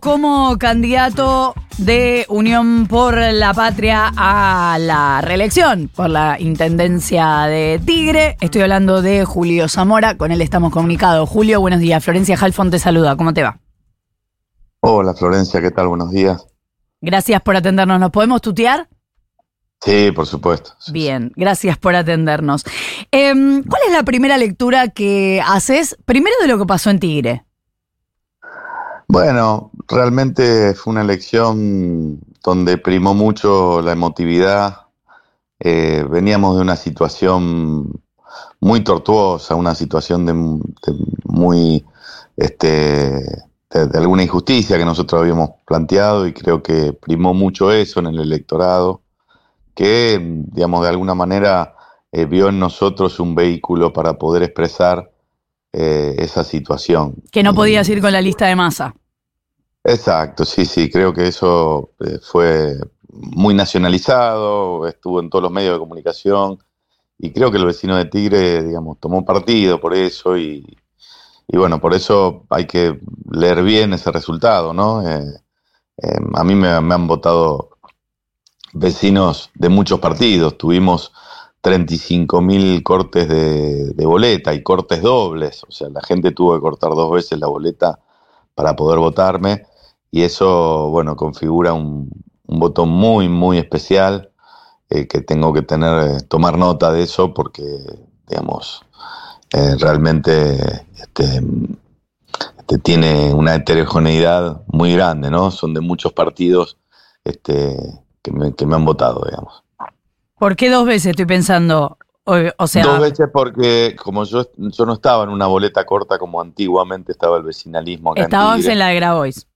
como candidato de Unión por la Patria a la reelección por la Intendencia de Tigre. Estoy hablando de Julio Zamora, con él estamos comunicados. Julio, buenos días. Florencia Halfon te saluda, ¿cómo te va? Hola Florencia, ¿qué tal? Buenos días. Gracias por atendernos. ¿Nos podemos tutear? Sí, por supuesto. Bien, gracias por atendernos. Em, ¿Cuál es la primera lectura que haces, primero de lo que pasó en Tigre? Bueno, realmente fue una elección donde primó mucho la emotividad. Eh, veníamos de una situación muy tortuosa, una situación de, muy, este, de, alguna injusticia que nosotros habíamos planteado y creo que primó mucho eso en el electorado, que, digamos, de alguna manera eh, vio en nosotros un vehículo para poder expresar eh, esa situación. Que no podías ir con la lista de masa. Exacto, sí, sí, creo que eso eh, fue muy nacionalizado, estuvo en todos los medios de comunicación y creo que el vecino de Tigre, digamos, tomó partido por eso y, bueno, por eso hay que leer bien ese resultado, ¿no? Eh, a mí me, han votado vecinos de muchos partidos, tuvimos 35 mil cortes de, boleta y cortes dobles, o sea, la gente tuvo que cortar dos veces la boleta para poder votarme y eso, bueno, configura un, un voto muy, muy especial eh, que tengo que tener, eh, tomar nota de eso porque, digamos, eh, realmente este, este, tiene una heterogeneidad muy grande, ¿no? Son de muchos partidos este, que, me, que me han votado, digamos. ¿Por qué dos veces estoy pensando? O, sea, Dos veces porque como yo, yo no estaba en una boleta corta como antiguamente estaba el vecinalismo acá Estabas en, la de Grabois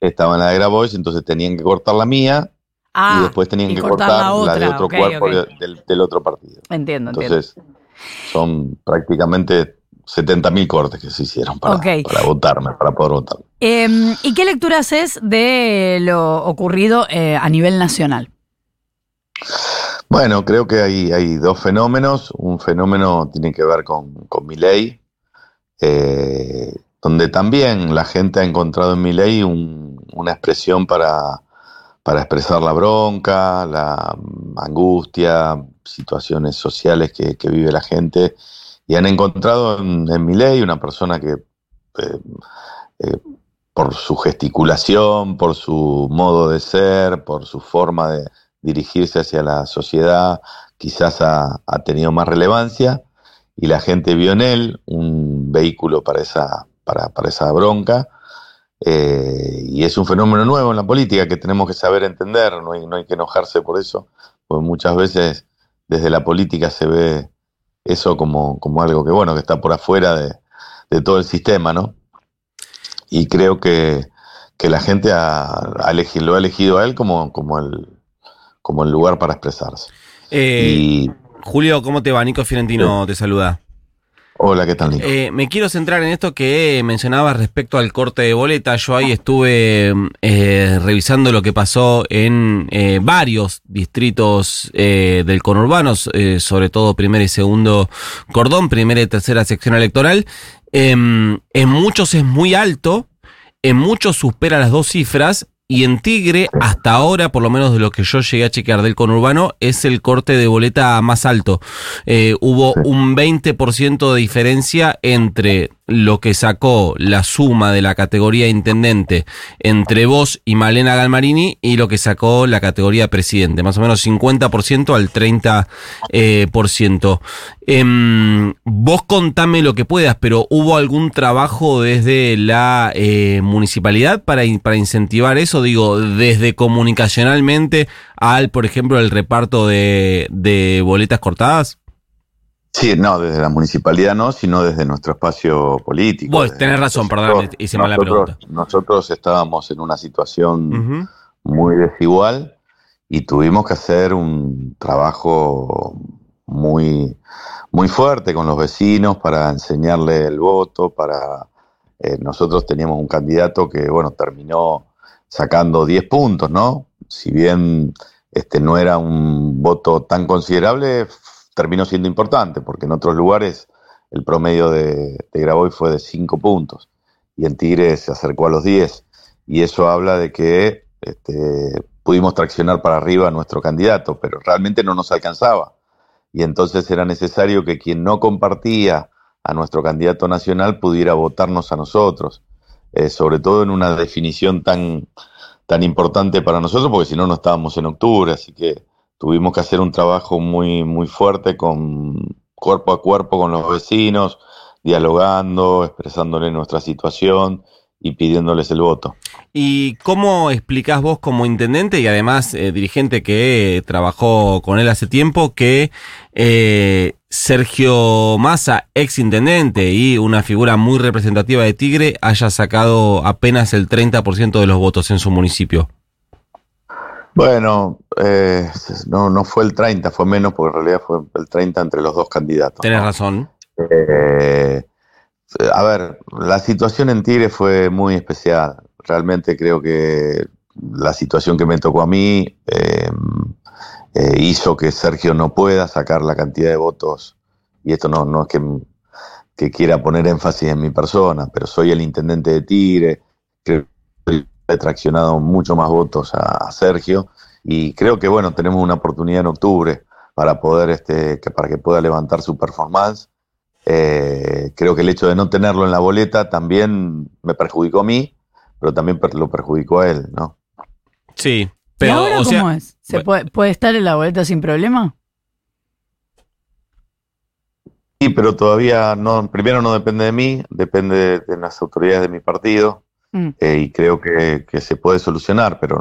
estaba en la de Grabois, entonces tenían que cortar la mía y ah, después tenían que cortar, la, de otro cuerpo Del, otro partido. Entiendo, entonces, son prácticamente 70.000 cortes que se hicieron para, para votarme, para poder votar. Em, ¿Y qué lectura haces de lo ocurrido eh, a nivel nacional? Bueno, creo que hay, dos fenómenos. Un fenómeno tiene que ver con, con mi ley, eh, donde también la gente ha encontrado en mi ley un, una expresión para, expresar la bronca, la angustia, situaciones sociales que, vive la gente, y han encontrado en, mi ley una persona que eh, eh, por su gesticulación, por su modo de ser, por su forma de dirigirse hacia la sociedad, quizás ha, tenido más relevancia, y la gente vio en él un vehículo para esa, para, para esa bronca, eh, y es un fenómeno nuevo en la política que tenemos que saber entender, no hay, no hay que enojarse por eso, porque muchas veces desde la política se ve eso como, como algo que, bueno, que está por afuera de, todo el sistema, ¿no? Y creo que, la gente ha, elegido, lo ha elegido a él como, como, el, como el lugar para expresarse. Eh, Julio, ¿cómo te va? Nico Fiorentino te saluda. Hola, ¿qué tal, Nico? Eh, me quiero centrar en esto que mencionabas respecto al corte de boleta. Yo ahí estuve eh, revisando lo que pasó en eh, varios distritos del conurbano, sobre todo primer y segundo cordón, primera y tercera sección electoral. Em, en muchos es muy alto, en muchos supera las dos cifras y en Tigre, hasta ahora, por lo menos de lo que yo llegué a chequear del conurbano, es el corte de boleta más alto. Eh, hubo un 20% de diferencia entre lo que sacó la suma de la categoría intendente entre vos y Malena Galmarini y lo que sacó la categoría presidente, más o menos 50% al 30%. Eh, por ciento. Em, vos contame lo que puedas, pero ¿hubo algún trabajo desde la eh, municipalidad para, para incentivar eso? Digo, desde comunicacionalmente al, por ejemplo, el reparto de, de boletas cortadas. Sí, no, desde la municipalidad no, sino desde nuestro espacio político. Vos tenés razón, perdón, hice mal la pregunta. Nosotros estábamos en una situación muy desigual y tuvimos que hacer un trabajo muy, muy fuerte con los vecinos para enseñarle el voto, para... Eh, nosotros teníamos un candidato que, bueno, terminó sacando 10 puntos, ¿no? Si bien este no era un voto tan considerable, terminó siendo importante, porque en otros lugares el promedio de, de fue de 5 puntos y en Tigre se acercó a los 10. y eso habla de que este, pudimos traccionar para arriba a nuestro candidato, pero realmente no nos alcanzaba. Y entonces era necesario que quien no compartía a nuestro candidato nacional pudiera votarnos a nosotros, eh, sobre todo en una definición tan, tan importante para nosotros, porque si no, no estábamos en octubre, así que tuvimos que hacer un trabajo muy, muy fuerte con cuerpo a cuerpo con los vecinos, dialogando, expresándole nuestra situación y pidiéndoles el voto. ¿Y cómo explicás vos como intendente y además eh, dirigente que trabajó con él hace tiempo que eh, Sergio Massa, ex intendente y una figura muy representativa de Tigre, haya sacado apenas el 30% de los votos en su municipio? Bueno, eh, no, no fue el 30, fue menos porque en realidad fue el 30 entre los dos candidatos. Tenés razón. Eh, a ver, la situación en Tigre fue muy especial. Realmente creo que la situación que me tocó a mí eh, eh, hizo que Sergio no pueda sacar la cantidad de votos. Y esto no, no es que, que quiera poner énfasis en mi persona, pero soy el intendente de Tigre. Creo que traccionado mucho más votos a, a Sergio. Y creo que bueno, tenemos una oportunidad en octubre para poder, este, que, para que pueda levantar su performance eh, creo que el hecho de no tenerlo en la boleta también me perjudicó a mí, pero también lo perjudicó a él, ¿no? Sí, pero ¿Y ahora cómo es? ¿Se puede, puede estar en la boleta sin problema? Sí, pero todavía no, primero no depende de mí, depende de las autoridades de mi partido. Mm. Eh, y creo que, se puede solucionar, pero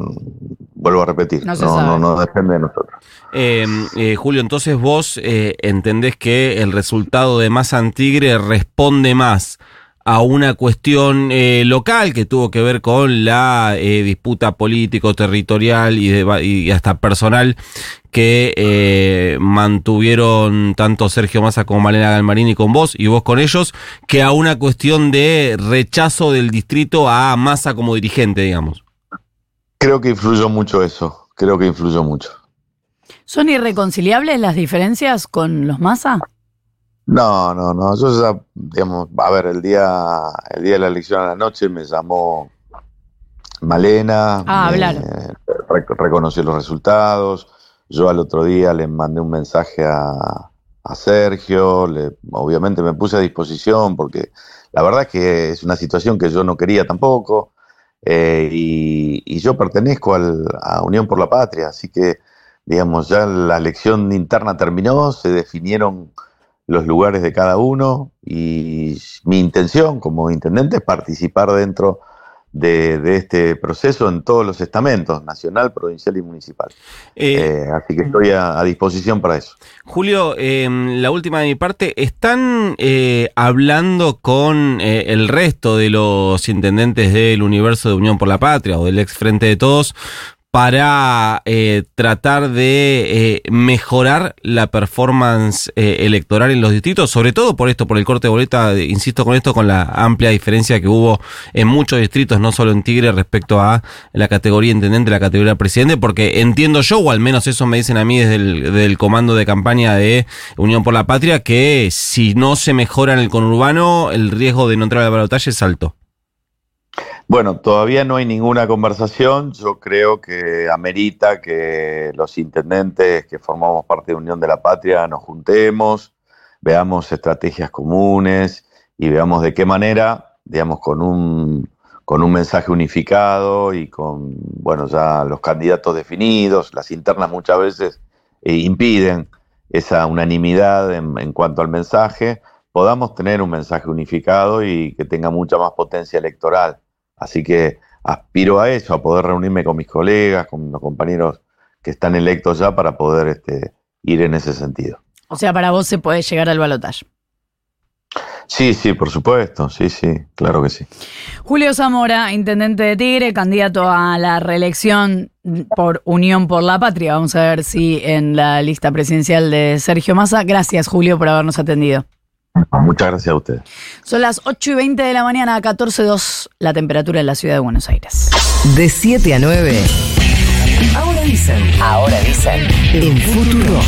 vuelvo a repetir, no, no, no, depende de nosotros. Em, eh, Julio, entonces vos eh, entendés que el resultado de Más Antigre responde más a una cuestión local que tuvo que ver con la disputa político-territorial y, y, hasta personal que eh, mantuvieron tanto Sergio Massa como Malena Galmarini con vos y vos con ellos, que a una cuestión de rechazo del distrito a Massa como dirigente, digamos. Creo que influyó mucho eso, creo que influyó mucho. ¿Son irreconciliables las diferencias con los Massa? No, no, no. Yo ya, digamos, a ver, el día, el día de la elección a la noche me llamó Malena. Ah, reconoció los resultados. Yo al otro día le mandé un mensaje a, Sergio, le, obviamente me puse a disposición porque la verdad es que es una situación que yo no quería tampoco eh, y, yo pertenezco al, a Unión por la Patria, así que digamos ya la elección interna terminó, se definieron los lugares de cada uno y mi intención como intendente es participar dentro de, este proceso en todos los estamentos, nacional, provincial y municipal. Eh, eh, así que estoy a, disposición para eso. Julio, em, la última de mi parte, ¿están eh, hablando con el resto de los intendentes del universo de Unión por la Patria o del ex Frente de Todos para eh, tratar de eh, mejorar la performance eh, electoral en los distritos, sobre todo por esto, por el corte de boleta, insisto con esto, con la amplia diferencia que hubo en muchos distritos, no solo en Tigre, respecto a la categoría intendente, la categoría presidente, porque entiendo yo, o al menos eso me dicen a mí desde el del comando de campaña de Unión por la Patria, que si no se mejora en el conurbano, el riesgo de no entrar al balotaje es alto. Bueno, todavía no hay ninguna conversación. Yo creo que amerita que los intendentes que formamos parte de Unión de la Patria nos juntemos, veamos estrategias comunes y veamos de qué manera, digamos, con un, con un mensaje unificado y con, bueno, ya los candidatos definidos, las internas muchas veces eh, impiden esa unanimidad en, en cuanto al mensaje, podamos tener un mensaje unificado y que tenga mucha más potencia electoral. Así que aspiro a eso, a poder reunirme con mis colegas, con los compañeros que están electos ya para poder este, ir en ese sentido. O sea, para vos se puede llegar al balotaje. Sí, sí, por supuesto, sí, sí, claro que sí. Julio Zamora, intendente de Tigre, candidato a la reelección por Unión por la Patria. Vamos a ver si en la lista presidencial de Sergio Massa. Gracias, Julio, por habernos atendido. Muchas gracias a usted. Son las 8 y 20 de la mañana, 14.2 la temperatura en la ciudad de Buenos Aires. De 7 a 9. Ahora dicen. Ahora dicen. En Futuro.